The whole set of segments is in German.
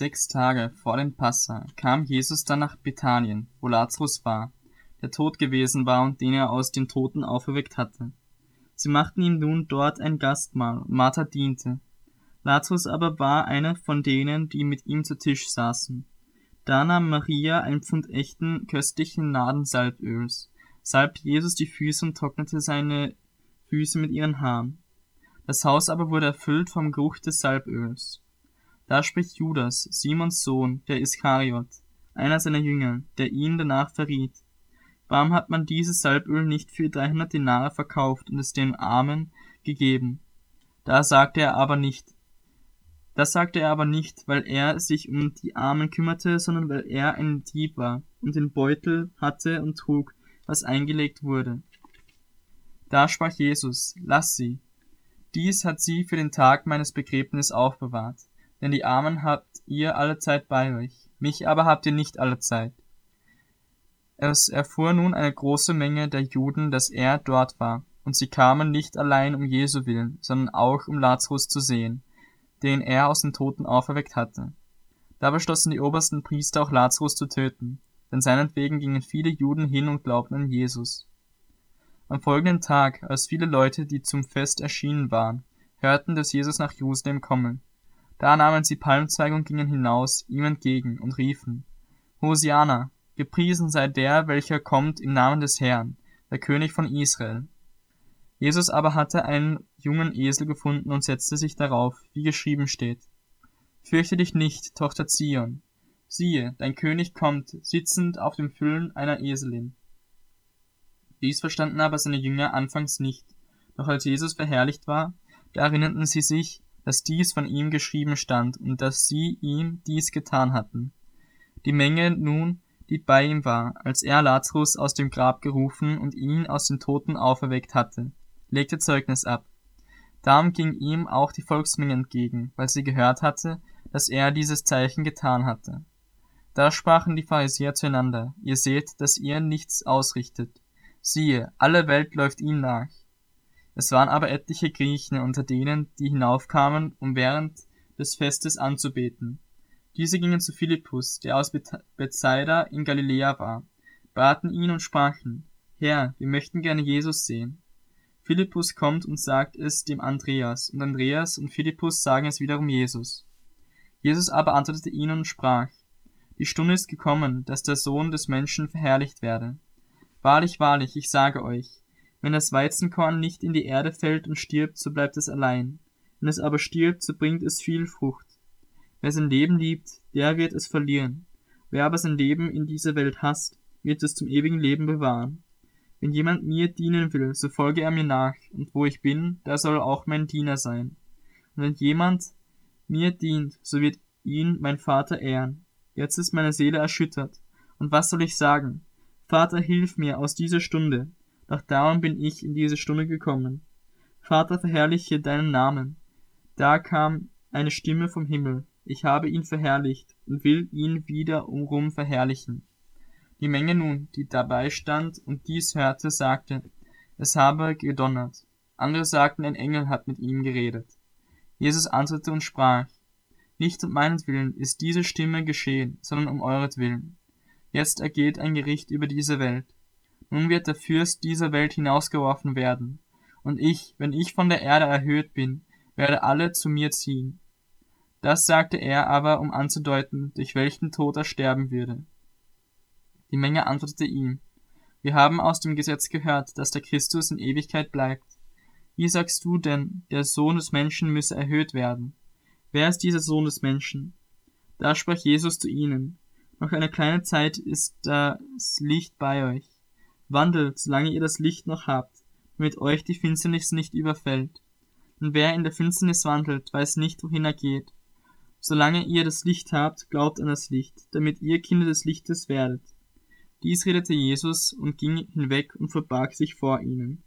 sechs Tage vor dem Passa, kam Jesus dann nach Bethanien, wo Lazarus war, der tot gewesen war und den er aus den Toten auferweckt hatte. Sie machten ihm nun dort ein Gastmahl, und Martha diente. Lazarus aber war einer von denen, die mit ihm zu Tisch saßen. Da nahm Maria ein Pfund echten, köstlichen Nadensalböls, salbte Jesus die Füße und trocknete seine Füße mit ihren Haaren. Das Haus aber wurde erfüllt vom Geruch des Salböls. Da spricht Judas, Simons Sohn, der Iskariot, einer seiner Jünger, der ihn danach verriet. Warum hat man dieses Salböl nicht für 300 Denare verkauft und es den Armen gegeben? Da sagte er aber nicht. Das sagte er aber nicht, weil er sich um die Armen kümmerte, sondern weil er ein Dieb war und den Beutel hatte und trug, was eingelegt wurde. Da sprach Jesus, lass sie, dies hat sie für den Tag meines Begräbnisses aufbewahrt. Denn die Armen habt ihr alle Zeit bei euch, mich aber habt ihr nicht alle Zeit. Es erfuhr nun eine große Menge der Juden, dass er dort war, und sie kamen nicht allein um Jesu willen, sondern auch um Lazarus zu sehen, den er aus den Toten auferweckt hatte. Da beschlossen die obersten Priester auch Lazarus zu töten, denn seinetwegen gingen viele Juden hin und glaubten an Jesus. Am folgenden Tag, als viele Leute, die zum Fest erschienen waren, hörten, dass Jesus nach Jerusalem komme, da nahmen sie Palmzweige und gingen hinaus ihm entgegen und riefen, Hosiana, gepriesen sei der, welcher kommt im Namen des Herrn, der König von Israel. Jesus aber hatte einen jungen Esel gefunden und setzte sich darauf, wie geschrieben steht. Fürchte dich nicht, Tochter Zion. Siehe, dein König kommt, sitzend auf dem Füllen einer Eselin. Dies verstanden aber seine Jünger anfangs nicht. Doch als Jesus verherrlicht war, da erinnerten sie sich, dass dies von ihm geschrieben stand und dass sie ihm dies getan hatten. Die Menge nun, die bei ihm war, als er Lazarus aus dem Grab gerufen und ihn aus den Toten auferweckt hatte, legte Zeugnis ab. Darum ging ihm auch die Volksmenge entgegen, weil sie gehört hatte, dass er dieses Zeichen getan hatte. Da sprachen die Pharisäer zueinander, ihr seht, dass ihr nichts ausrichtet, Siehe, alle Welt läuft ihm nach. Es waren aber etliche Griechen unter denen, die hinaufkamen, um während des Festes anzubeten. Diese gingen zu Philippus, der aus Bethsaida in Galiläa war, baten ihn und sprachen, Herr, wir möchten gerne Jesus sehen. Philippus kommt und sagt es dem Andreas, und Andreas und Philippus sagen es wiederum Jesus. Jesus aber antwortete ihnen und sprach, Die Stunde ist gekommen, dass der Sohn des Menschen verherrlicht werde. Wahrlich, wahrlich, ich sage euch, wenn das Weizenkorn nicht in die Erde fällt und stirbt, so bleibt es allein. Wenn es aber stirbt, so bringt es viel Frucht. Wer sein Leben liebt, der wird es verlieren. Wer aber sein Leben in dieser Welt hasst, wird es zum ewigen Leben bewahren. Wenn jemand mir dienen will, so folge er mir nach, und wo ich bin, da soll auch mein Diener sein. Und wenn jemand mir dient, so wird ihn mein Vater ehren. Jetzt ist meine Seele erschüttert. Und was soll ich sagen? Vater, hilf mir aus dieser Stunde, doch darum bin ich in diese Stunde gekommen. Vater, verherrliche deinen Namen. Da kam eine Stimme vom Himmel, ich habe ihn verherrlicht und will ihn wieder umrum verherrlichen. Die Menge nun, die dabei stand und dies hörte, sagte, es habe gedonnert. Andere sagten, ein Engel hat mit ihm geredet. Jesus antwortete und sprach, nicht um meinetwillen ist diese Stimme geschehen, sondern um euretwillen. Jetzt ergeht ein Gericht über diese Welt. Nun wird der Fürst dieser Welt hinausgeworfen werden. Und ich, wenn ich von der Erde erhöht bin, werde alle zu mir ziehen. Das sagte er aber, um anzudeuten, durch welchen Tod er sterben würde. Die Menge antwortete ihm, wir haben aus dem Gesetz gehört, dass der Christus in Ewigkeit bleibt. Wie sagst du denn, der Sohn des Menschen müsse erhöht werden? Wer ist dieser Sohn des Menschen? Da sprach Jesus zu ihnen, noch eine kleine Zeit ist das Licht bei euch. Wandelt, solange ihr das Licht noch habt, damit euch die Finsternis nicht überfällt. Und wer in der Finsternis wandelt, weiß nicht, wohin er geht. Solange ihr das Licht habt, glaubt an das Licht, damit ihr Kinder des Lichtes werdet. Dies redete Jesus und ging hinweg und verbarg sich vor ihnen.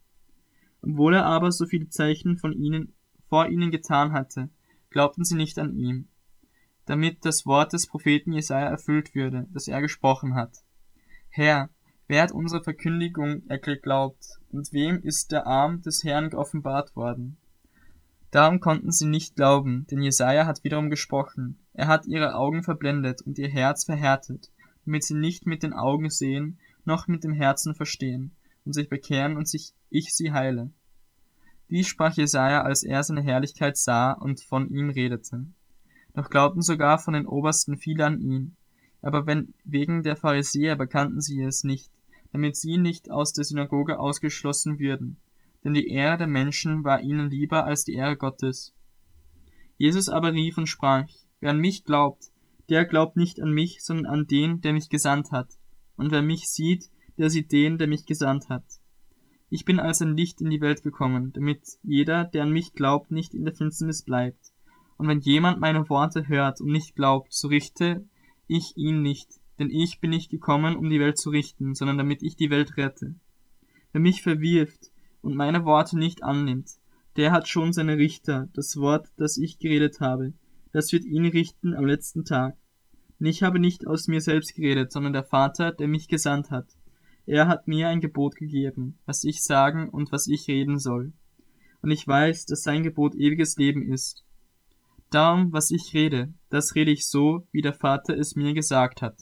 Obwohl er aber so viele Zeichen von ihnen, vor ihnen getan hatte, glaubten sie nicht an ihm damit das Wort des Propheten Jesaja erfüllt würde, das er gesprochen hat. Herr, wer hat unsere Verkündigung geglaubt, und wem ist der Arm des Herrn geoffenbart worden? Darum konnten sie nicht glauben, denn Jesaja hat wiederum gesprochen. Er hat ihre Augen verblendet und ihr Herz verhärtet, damit sie nicht mit den Augen sehen, noch mit dem Herzen verstehen und sich bekehren und sich ich sie heile. Dies sprach Jesaja, als er seine Herrlichkeit sah und von ihm redete. Doch glaubten sogar von den Obersten viele an ihn. Aber wenn wegen der Pharisäer bekannten sie es nicht, damit sie nicht aus der Synagoge ausgeschlossen würden. Denn die Ehre der Menschen war ihnen lieber als die Ehre Gottes. Jesus aber rief und sprach, wer an mich glaubt, der glaubt nicht an mich, sondern an den, der mich gesandt hat. Und wer mich sieht, der sieht den, der mich gesandt hat. Ich bin als ein Licht in die Welt gekommen, damit jeder, der an mich glaubt, nicht in der Finsternis bleibt. Und wenn jemand meine Worte hört und nicht glaubt, so richte ich ihn nicht, denn ich bin nicht gekommen, um die Welt zu richten, sondern damit ich die Welt rette. Wer mich verwirft und meine Worte nicht annimmt, der hat schon seine Richter, das Wort, das ich geredet habe, das wird ihn richten am letzten Tag. Und ich habe nicht aus mir selbst geredet, sondern der Vater, der mich gesandt hat. Er hat mir ein Gebot gegeben, was ich sagen und was ich reden soll. Und ich weiß, dass sein Gebot ewiges Leben ist. Darum, was ich rede, das rede ich so, wie der Vater es mir gesagt hat.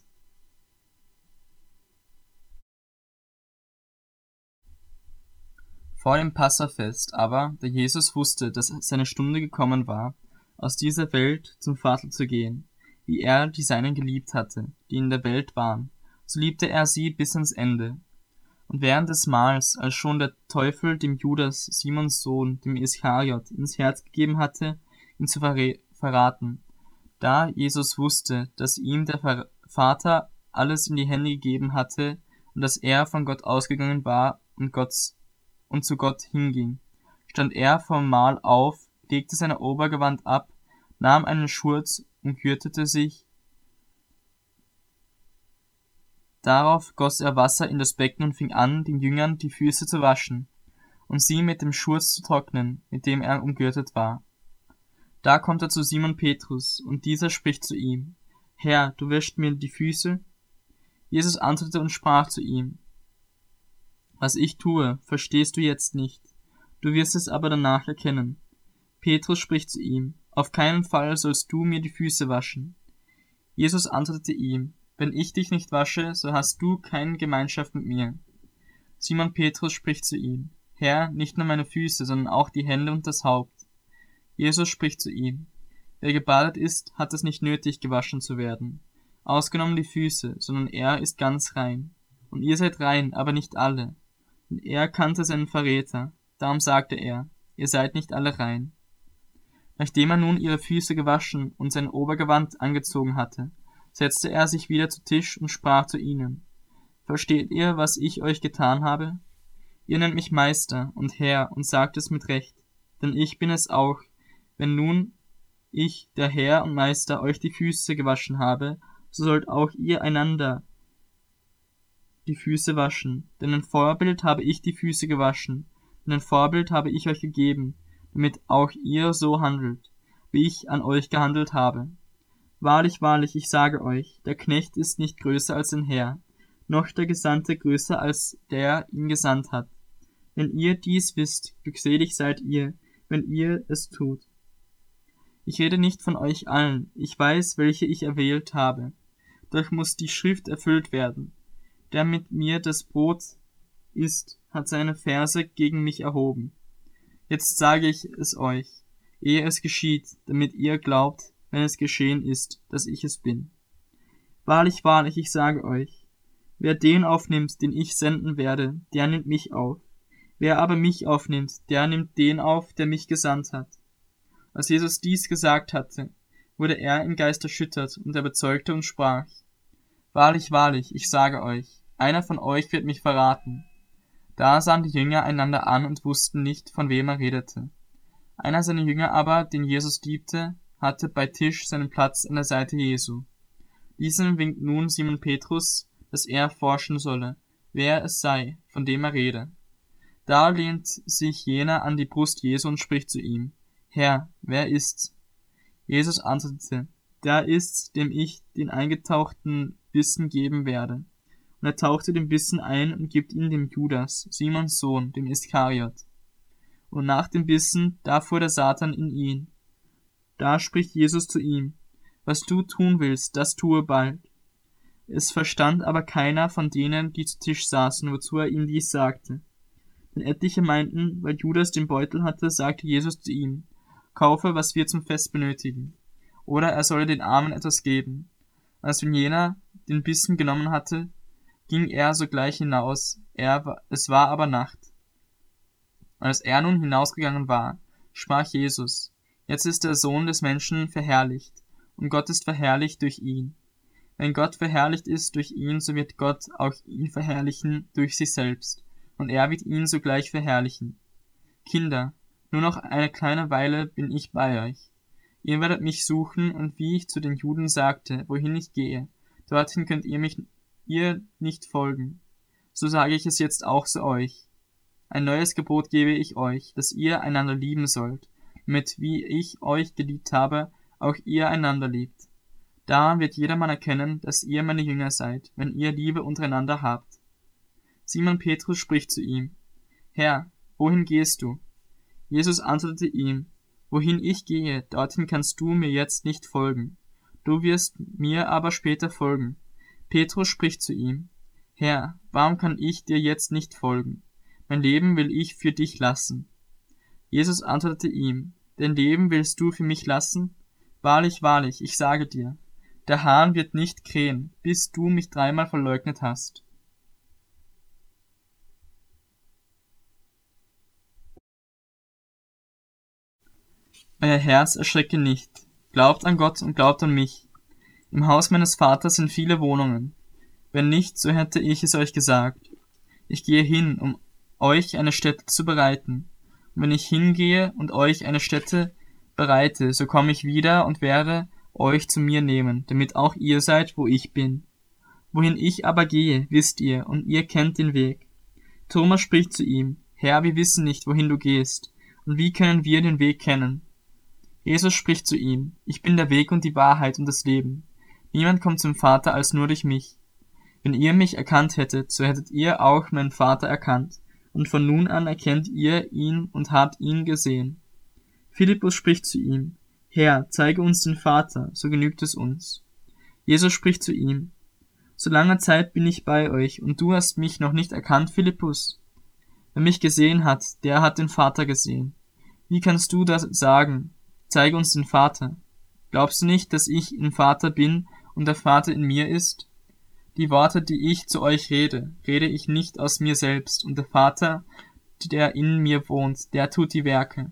Vor dem Passafest aber, da Jesus wusste, dass seine Stunde gekommen war, aus dieser Welt zum Vater zu gehen, wie er die Seinen geliebt hatte, die in der Welt waren, so liebte er sie bis ans Ende. Und während des Mahls, als schon der Teufel dem Judas, Simons Sohn, dem Iskariot, ins Herz gegeben hatte, ihn zu verraten, da Jesus wusste, dass ihm der Vater alles in die Hände gegeben hatte und dass er von Gott ausgegangen war und, Gott, und zu Gott hinging, stand er vom Mahl auf, legte sein Obergewand ab, nahm einen Schurz und gürtete sich Darauf goss er Wasser in das Becken und fing an, den Jüngern die Füße zu waschen und sie mit dem Schurz zu trocknen, mit dem er umgürtet war. Da kommt er zu Simon Petrus, und dieser spricht zu ihm, Herr, du wäschst mir die Füße? Jesus antwortete und sprach zu ihm, Was ich tue, verstehst du jetzt nicht, du wirst es aber danach erkennen. Petrus spricht zu ihm, Auf keinen Fall sollst du mir die Füße waschen. Jesus antwortete ihm, wenn ich dich nicht wasche, so hast du keine Gemeinschaft mit mir. Simon Petrus spricht zu ihm, Herr, nicht nur meine Füße, sondern auch die Hände und das Haupt. Jesus spricht zu ihm, Wer gebadet ist, hat es nicht nötig, gewaschen zu werden, ausgenommen die Füße, sondern er ist ganz rein. Und ihr seid rein, aber nicht alle. Und er kannte seinen Verräter, darum sagte er, ihr seid nicht alle rein. Nachdem er nun ihre Füße gewaschen und sein Obergewand angezogen hatte, setzte er sich wieder zu Tisch und sprach zu ihnen, Versteht ihr, was ich euch getan habe? Ihr nennt mich Meister und Herr und sagt es mit Recht, denn ich bin es auch, wenn nun ich, der Herr und Meister, euch die Füße gewaschen habe, so sollt auch ihr einander die Füße waschen, denn ein Vorbild habe ich die Füße gewaschen, denn ein Vorbild habe ich euch gegeben, damit auch ihr so handelt, wie ich an euch gehandelt habe. Wahrlich, wahrlich, ich sage euch, der Knecht ist nicht größer als ein Herr, noch der Gesandte größer als der ihn gesandt hat. Wenn ihr dies wisst, glückselig seid ihr, wenn ihr es tut. Ich rede nicht von euch allen, ich weiß, welche ich erwählt habe. Doch muss die Schrift erfüllt werden. Der mit mir das Brot isst, hat seine Verse gegen mich erhoben. Jetzt sage ich es euch, ehe es geschieht, damit ihr glaubt, wenn es geschehen ist, dass ich es bin. Wahrlich, wahrlich, ich sage euch, wer den aufnimmt, den ich senden werde, der nimmt mich auf. Wer aber mich aufnimmt, der nimmt den auf, der mich gesandt hat. Als Jesus dies gesagt hatte, wurde er im Geist erschüttert, und er bezeugte und sprach, Wahrlich, wahrlich, ich sage euch, einer von euch wird mich verraten. Da sahen die Jünger einander an und wussten nicht, von wem er redete. Einer seiner Jünger aber, den Jesus liebte, hatte bei Tisch seinen Platz an der Seite Jesu. Diesem winkt nun Simon Petrus, dass er forschen solle, wer es sei, von dem er rede. Da lehnt sich jener an die Brust Jesu und spricht zu ihm, Herr, wer ist's? Jesus antwortete, der ist's, dem ich den eingetauchten Bissen geben werde. Und er tauchte den Bissen ein und gibt ihn dem Judas, Simons Sohn, dem Iskariot. und nach dem Bissen, da fuhr der Satan in ihn. Da spricht Jesus zu ihm, was du tun willst, das tue bald. Es verstand aber keiner von denen, die zu Tisch saßen, wozu er ihm dies sagte. Denn etliche meinten, weil Judas den Beutel hatte, sagte Jesus zu ihm, kaufe, was wir zum Fest benötigen. Oder er solle den Armen etwas geben. Als wenn jener den Bissen genommen hatte, ging er sogleich hinaus, er, es war aber Nacht. Als er nun hinausgegangen war, sprach Jesus, jetzt ist der Sohn des Menschen verherrlicht, und Gott ist verherrlicht durch ihn. Wenn Gott verherrlicht ist durch ihn, so wird Gott auch ihn verherrlichen durch sich selbst, und er wird ihn sogleich verherrlichen. Kinder, nur noch eine kleine Weile bin ich bei euch. Ihr werdet mich suchen, und wie ich zu den Juden sagte, wohin ich gehe, dorthin könnt ihr mich ihr nicht folgen. So sage ich es jetzt auch zu euch. Ein neues Gebot gebe ich euch, dass ihr einander lieben sollt, damit wie ich euch geliebt habe, auch ihr einander liebt. Daran wird jedermann erkennen, dass ihr meine Jünger seid, wenn ihr Liebe untereinander habt. Simon Petrus spricht zu ihm, Herr, wohin gehst du? Jesus antwortete ihm, Wohin ich gehe, dorthin kannst du mir jetzt nicht folgen. Du wirst mir aber später folgen. Petrus spricht zu ihm, Herr, warum kann ich dir jetzt nicht folgen? Mein Leben will ich für dich lassen. Jesus antwortete ihm, Dein Leben willst du für mich lassen? Wahrlich, wahrlich, ich sage dir, der Hahn wird nicht krähen, bis du mich dreimal verleugnet hast. Euer Herz erschrecke nicht. Glaubt an Gott und glaubt an mich. Im Haus meines Vaters sind viele Wohnungen. Wenn nicht, so hätte ich es euch gesagt. Ich gehe hin, um euch eine Stätte zu bereiten. Und wenn ich hingehe und euch eine Stätte bereite, so komme ich wieder und werde euch zu mir nehmen, damit auch ihr seid, wo ich bin. Wohin ich aber gehe, wisst ihr, und ihr kennt den Weg. Thomas spricht zu ihm, Herr, wir wissen nicht, wohin du gehst, und wie können wir den Weg kennen? Jesus spricht zu ihm, ich bin der Weg und die Wahrheit und das Leben. Niemand kommt zum Vater als nur durch mich. Wenn ihr mich erkannt hättet, so hättet ihr auch meinen Vater erkannt, und von nun an erkennt ihr ihn und habt ihn gesehen. Philippus spricht zu ihm, Herr, zeige uns den Vater, so genügt es uns. Jesus spricht zu ihm, So lange Zeit bin ich bei euch, und du hast mich noch nicht erkannt, Philippus. Wer mich gesehen hat, der hat den Vater gesehen. Wie kannst du das sagen, zeige uns den Vater. Glaubst du nicht, dass ich im Vater bin und der Vater in mir ist? Die Worte, die ich zu euch rede, rede ich nicht aus mir selbst, und der Vater, der in mir wohnt, der tut die Werke.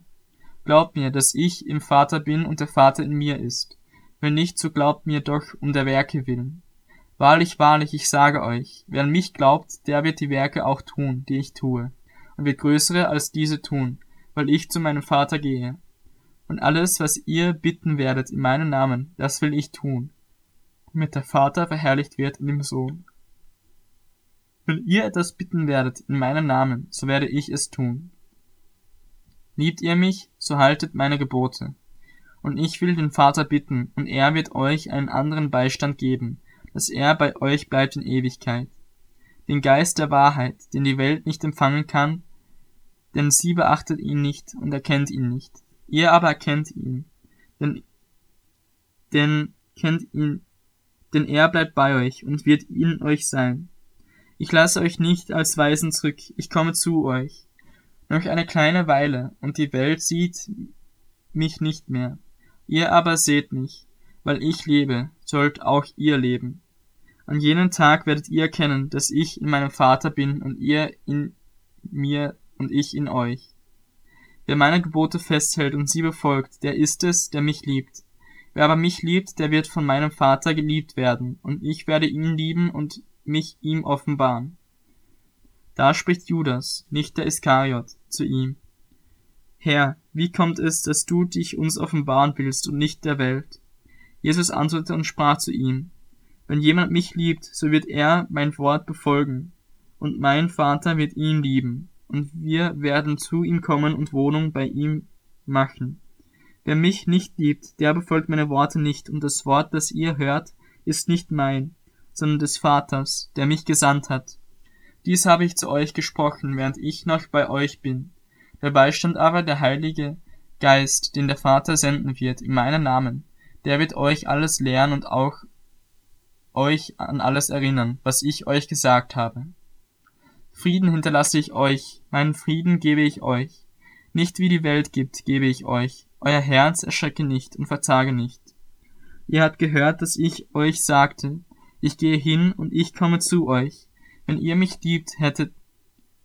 Glaubt mir, dass ich im Vater bin und der Vater in mir ist. Wenn nicht, so glaubt mir doch um der Werke willen. Wahrlich, wahrlich, ich sage euch, wer an mich glaubt, der wird die Werke auch tun, die ich tue, und wird größere als diese tun, weil ich zu meinem Vater gehe. Und alles, was ihr bitten werdet in meinem Namen, das will ich tun, damit der Vater verherrlicht wird in dem Sohn. Wenn ihr etwas bitten werdet in meinem Namen, so werde ich es tun. Liebt ihr mich, so haltet meine Gebote. Und ich will den Vater bitten, und er wird euch einen anderen Beistand geben, dass er bei euch bleibt in Ewigkeit. Den Geist der Wahrheit, den die Welt nicht empfangen kann, denn sie beachtet ihn nicht und erkennt ihn nicht. Ihr aber kennt ihn, denn, denn kennt ihn, denn er bleibt bei euch und wird in euch sein. Ich lasse euch nicht als Weisen zurück, ich komme zu euch. Noch eine kleine Weile, und die Welt sieht mich nicht mehr. Ihr aber seht mich, weil ich lebe, sollt auch ihr leben. An jenem Tag werdet ihr erkennen, dass ich in meinem Vater bin und ihr in mir und ich in euch. Wer meine Gebote festhält und sie befolgt, der ist es, der mich liebt. Wer aber mich liebt, der wird von meinem Vater geliebt werden, und ich werde ihn lieben und mich ihm offenbaren. Da spricht Judas, nicht der Iskariot, zu ihm. Herr, wie kommt es, dass du dich uns offenbaren willst und nicht der Welt? Jesus antwortete und sprach zu ihm, Wenn jemand mich liebt, so wird er mein Wort befolgen, und mein Vater wird ihn lieben, und wir werden zu ihm kommen und Wohnung bei ihm machen. Wer mich nicht liebt, der befolgt meine Worte nicht, und das Wort, das ihr hört, ist nicht mein, sondern des Vaters, der mich gesandt hat. Dies habe ich zu euch gesprochen, während ich noch bei euch bin. Der Beistand aber, der Heilige Geist, den der Vater senden wird, in meinem Namen, der wird euch alles lehren und auch euch an alles erinnern, was ich euch gesagt habe. Frieden hinterlasse ich euch, meinen Frieden gebe ich euch. Nicht wie die Welt gibt, gebe ich euch. Euer Herz erschrecke nicht und verzage nicht. Ihr habt gehört, dass ich euch sagte, ich gehe hin und ich komme zu euch. Wenn ihr mich liebt hättet,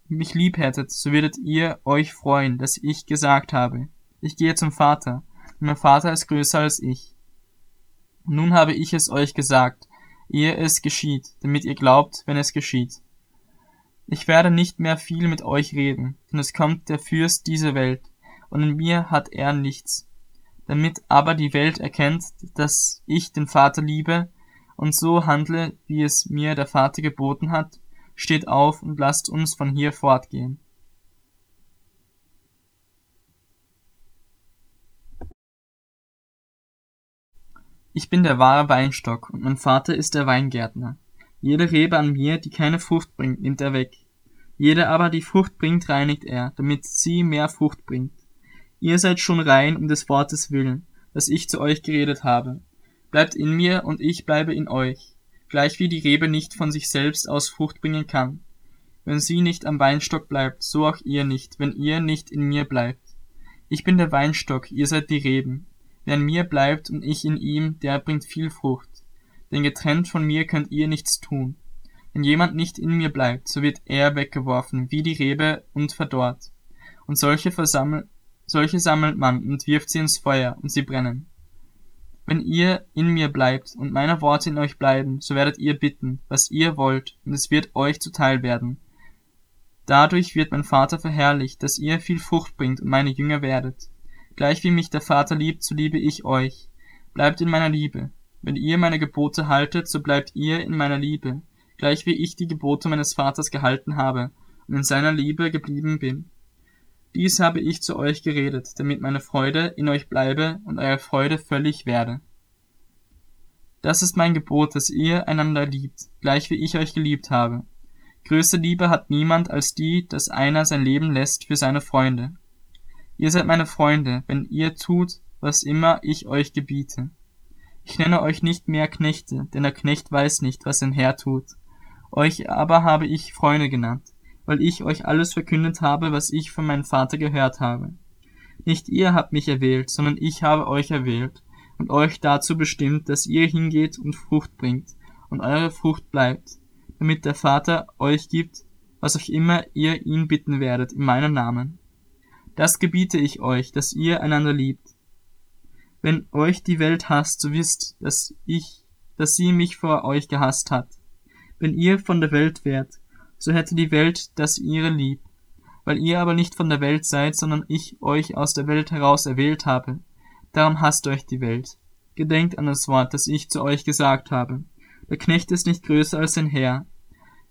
mich lieb hättet, so würdet ihr euch freuen, dass ich gesagt habe, ich gehe zum Vater, und mein Vater ist größer als ich. Nun habe ich es euch gesagt, ehe es geschieht, damit ihr glaubt, wenn es geschieht. Ich werde nicht mehr viel mit euch reden, denn es kommt der Fürst dieser Welt, und in mir hat er nichts. Damit aber die Welt erkennt, dass ich den Vater liebe und so handle, wie es mir der Vater geboten hat, steht auf und lasst uns von hier fortgehen. Ich bin der wahre Weinstock und mein Vater ist der Weingärtner. Jede Rebe an mir, die keine Frucht bringt, nimmt er weg. Jede aber, die Frucht bringt, reinigt er, damit sie mehr Frucht bringt. Ihr seid schon rein um des Wortes willen, das ich zu euch geredet habe. Bleibt in mir und ich bleibe in euch, gleich wie die Rebe nicht von sich selbst aus Frucht bringen kann. Wenn sie nicht am Weinstock bleibt, so auch ihr nicht, wenn ihr nicht in mir bleibt. Ich bin der Weinstock, ihr seid die Reben. Wer in mir bleibt und ich in ihm, der bringt viel Frucht. Denn getrennt von mir könnt ihr nichts tun. Wenn jemand nicht in mir bleibt, so wird er weggeworfen, wie die Rebe, und verdorrt. Und solche, versammel solche sammelt man und wirft sie ins Feuer, und sie brennen. Wenn ihr in mir bleibt und meine Worte in euch bleiben, so werdet ihr bitten, was ihr wollt, und es wird euch zuteil werden. Dadurch wird mein Vater verherrlicht, dass ihr viel Frucht bringt und meine Jünger werdet. Gleich wie mich der Vater liebt, so liebe ich euch. Bleibt in meiner Liebe. Wenn ihr meine Gebote haltet, so bleibt ihr in meiner Liebe, gleich wie ich die Gebote meines Vaters gehalten habe und in seiner Liebe geblieben bin. Dies habe ich zu euch geredet, damit meine Freude in euch bleibe und eure Freude völlig werde. Das ist mein Gebot, dass ihr einander liebt, gleich wie ich euch geliebt habe. Größte Liebe hat niemand als die, dass einer sein Leben lässt für seine Freunde. Ihr seid meine Freunde, wenn ihr tut, was immer ich euch gebiete. Ich nenne euch nicht mehr Knechte, denn der Knecht weiß nicht, was sein Herr tut. Euch aber habe ich Freunde genannt, weil ich euch alles verkündet habe, was ich von meinem Vater gehört habe. Nicht ihr habt mich erwählt, sondern ich habe euch erwählt und euch dazu bestimmt, dass ihr hingeht und Frucht bringt und eure Frucht bleibt, damit der Vater euch gibt, was auch immer ihr ihn bitten werdet in meinem Namen. Das gebiete ich euch, dass ihr einander liebt. Wenn euch die Welt hasst, so wisst, dass ich, dass sie mich vor euch gehasst hat. Wenn ihr von der Welt wärt, so hätte die Welt das ihre lieb. Weil ihr aber nicht von der Welt seid, sondern ich euch aus der Welt heraus erwählt habe, darum hasst euch die Welt. Gedenkt an das Wort, das ich zu euch gesagt habe. Der Knecht ist nicht größer als sein Herr.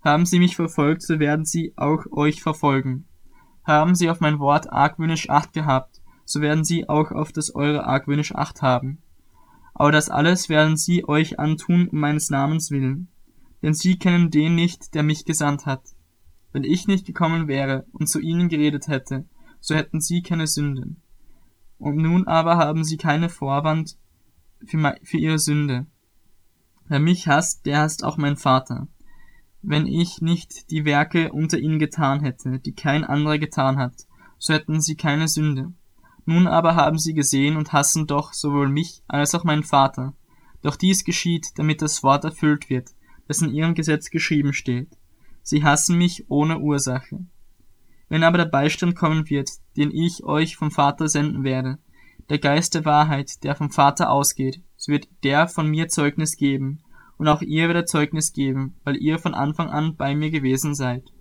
Haben sie mich verfolgt, so werden sie auch euch verfolgen. Haben sie auf mein Wort argwöhnisch Acht gehabt, so werden sie auch auf das eure argwöhnisch Acht haben. Aber das alles werden sie euch antun um meines Namens willen. Denn sie kennen den nicht, der mich gesandt hat. Wenn ich nicht gekommen wäre und zu ihnen geredet hätte, so hätten sie keine Sünden. Und nun aber haben sie keine Vorwand für, für ihre Sünde. Wer mich hasst, der hasst auch mein Vater wenn ich nicht die Werke unter ihnen getan hätte, die kein anderer getan hat, so hätten sie keine Sünde. Nun aber haben sie gesehen und hassen doch sowohl mich als auch meinen Vater. Doch dies geschieht, damit das Wort erfüllt wird, das in ihrem Gesetz geschrieben steht. Sie hassen mich ohne Ursache. Wenn aber der Beistand kommen wird, den ich euch vom Vater senden werde, der Geist der Wahrheit, der vom Vater ausgeht, so wird der von mir Zeugnis geben, und auch ihr werdet Zeugnis geben, weil ihr von Anfang an bei mir gewesen seid.